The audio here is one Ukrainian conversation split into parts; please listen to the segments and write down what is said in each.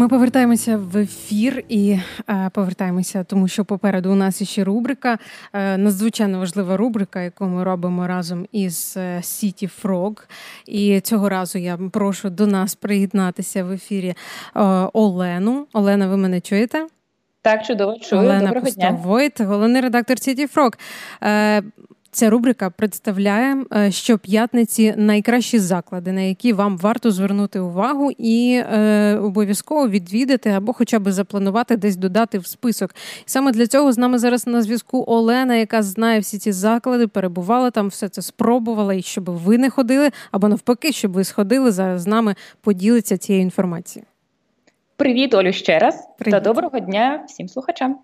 Ми повертаємося в ефір і е, повертаємося, тому що попереду у нас ще рубрика, е, надзвичайно важлива рубрика, яку ми робимо разом із е, City Frog. І цього разу я прошу до нас приєднатися в ефірі е, Олену. Олена, ви мене чуєте? Так, чудово чую. Олена Доброго Пустовойт, дня. головний редактор City Frog. Ця рубрика представляє е, щоп'ятниці найкращі заклади, на які вам варто звернути увагу і е, обов'язково відвідати або хоча б запланувати десь додати в список. І саме для цього з нами зараз на зв'язку Олена, яка знає всі ці заклади, перебувала там, все це спробувала, і щоб ви не ходили, або навпаки, щоб ви сходили зараз з нами, поділиться цією інформацією. Привіт, Олю, ще раз Привіт. та доброго дня всім слухачам.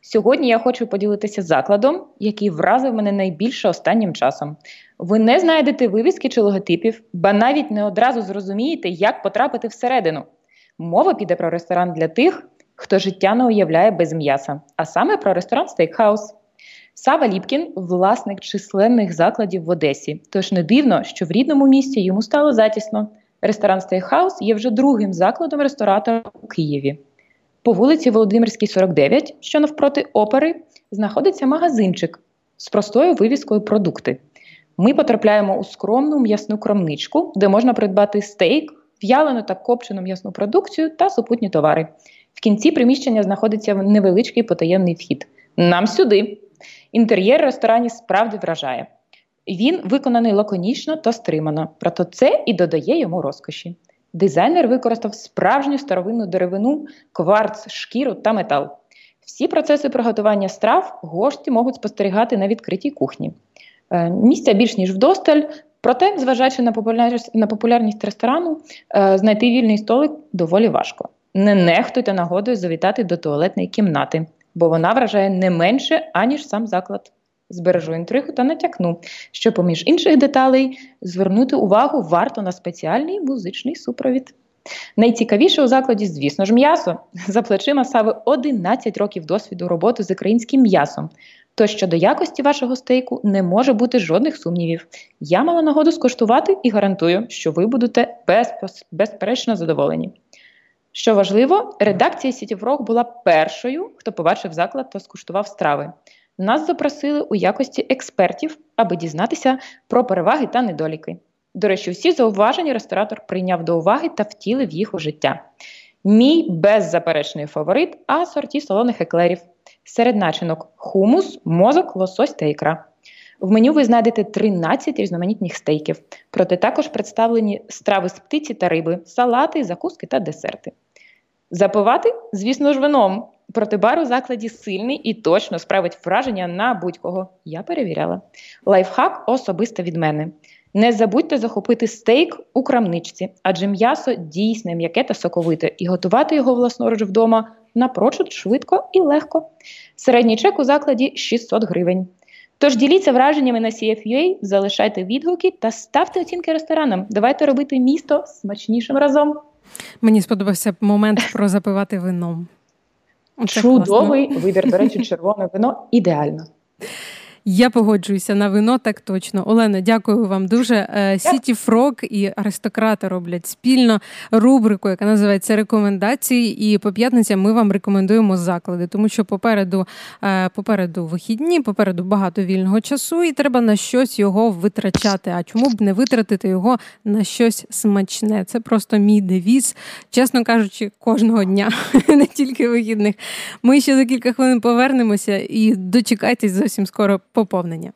Сьогодні я хочу поділитися закладом, який вразив мене найбільше останнім часом. Ви не знайдете вивіски чи логотипів, ба навіть не одразу зрозумієте, як потрапити всередину. Мова піде про ресторан для тих, хто життя не уявляє без м'яса, а саме про ресторан Стейкхаус. Сава Лібкін власник численних закладів в Одесі. Тож не дивно, що в рідному місті йому стало затісно. Ресторан Стейкхаус є вже другим закладом ресторатора у Києві. По вулиці Володимирській, 49, що навпроти опери, знаходиться магазинчик з простою вивіскою продукти. Ми потрапляємо у скромну м'ясну крамничку, де можна придбати стейк, в'ялену та копчену м'ясну продукцію та супутні товари. В кінці приміщення знаходиться невеличкий потаємний вхід. Нам сюди. Інтер'єр ресторані справді вражає. Він виконаний лаконічно та стримано, проте це і додає йому розкоші. Дизайнер використав справжню старовинну деревину, кварц, шкіру та метал. Всі процеси приготування страв гості можуть спостерігати на відкритій кухні. Е, місця більш ніж вдосталь, проте, зважаючи на популярність ресторану, е, знайти вільний столик доволі важко. Не нехтуйте нагодою завітати до туалетної кімнати, бо вона вражає не менше, аніж сам заклад збережу інтригу та натякну, що, поміж інших деталей, звернути увагу варто на спеціальний музичний супровід. Найцікавіше у закладі, звісно ж, м'ясо. За плечима Сави 11 років досвіду роботи з українським м'ясом. То щодо якості вашого стейку не може бути жодних сумнівів. Я мала нагоду скуштувати і гарантую, що ви будете безперечно задоволені. Що важливо, редакція Frog була першою, хто побачив заклад та скуштував страви. Нас запросили у якості експертів, аби дізнатися про переваги та недоліки. До речі, всі зауваження ресторатор прийняв до уваги та втілив їх у життя. Мій беззаперечний фаворит асорті солоних еклерів. Серед начинок хумус, мозок, лосось та ікра. В меню ви знайдете 13 різноманітних стейків, проте також представлені страви з птиці та риби, салати, закуски та десерти. Запивати, звісно ж, вином. Проти бар у закладі сильний і точно справить враження на будь-кого. Я перевіряла. Лайфхак особисто від мене. Не забудьте захопити стейк у крамничці, адже м'ясо дійсне м'яке та соковите, і готувати його власноруч вдома напрочуд швидко і легко. Середній чек у закладі 600 гривень. Тож діліться враженнями на CFUA, залишайте відгуки та ставте оцінки ресторанам. Давайте робити місто смачнішим разом. Мені сподобався момент про запивати вином. Чудовий вибір, до речі, червоне вино ідеально. Я погоджуюся на вино, так точно. Олена, дякую вам дуже. Сіті Фрог і аристократи роблять спільно рубрику, яка називається Рекомендації. І по п'ятницям ми вам рекомендуємо заклади, тому що попереду е, попереду вихідні, попереду багато вільного часу, і треба на щось його витрачати. А чому б не витратити його на щось смачне? Це просто мій девіз, чесно кажучи, кожного дня, не тільки вихідних. Ми ще за кілька хвилин повернемося і дочекайтесь зовсім скоро поповнення.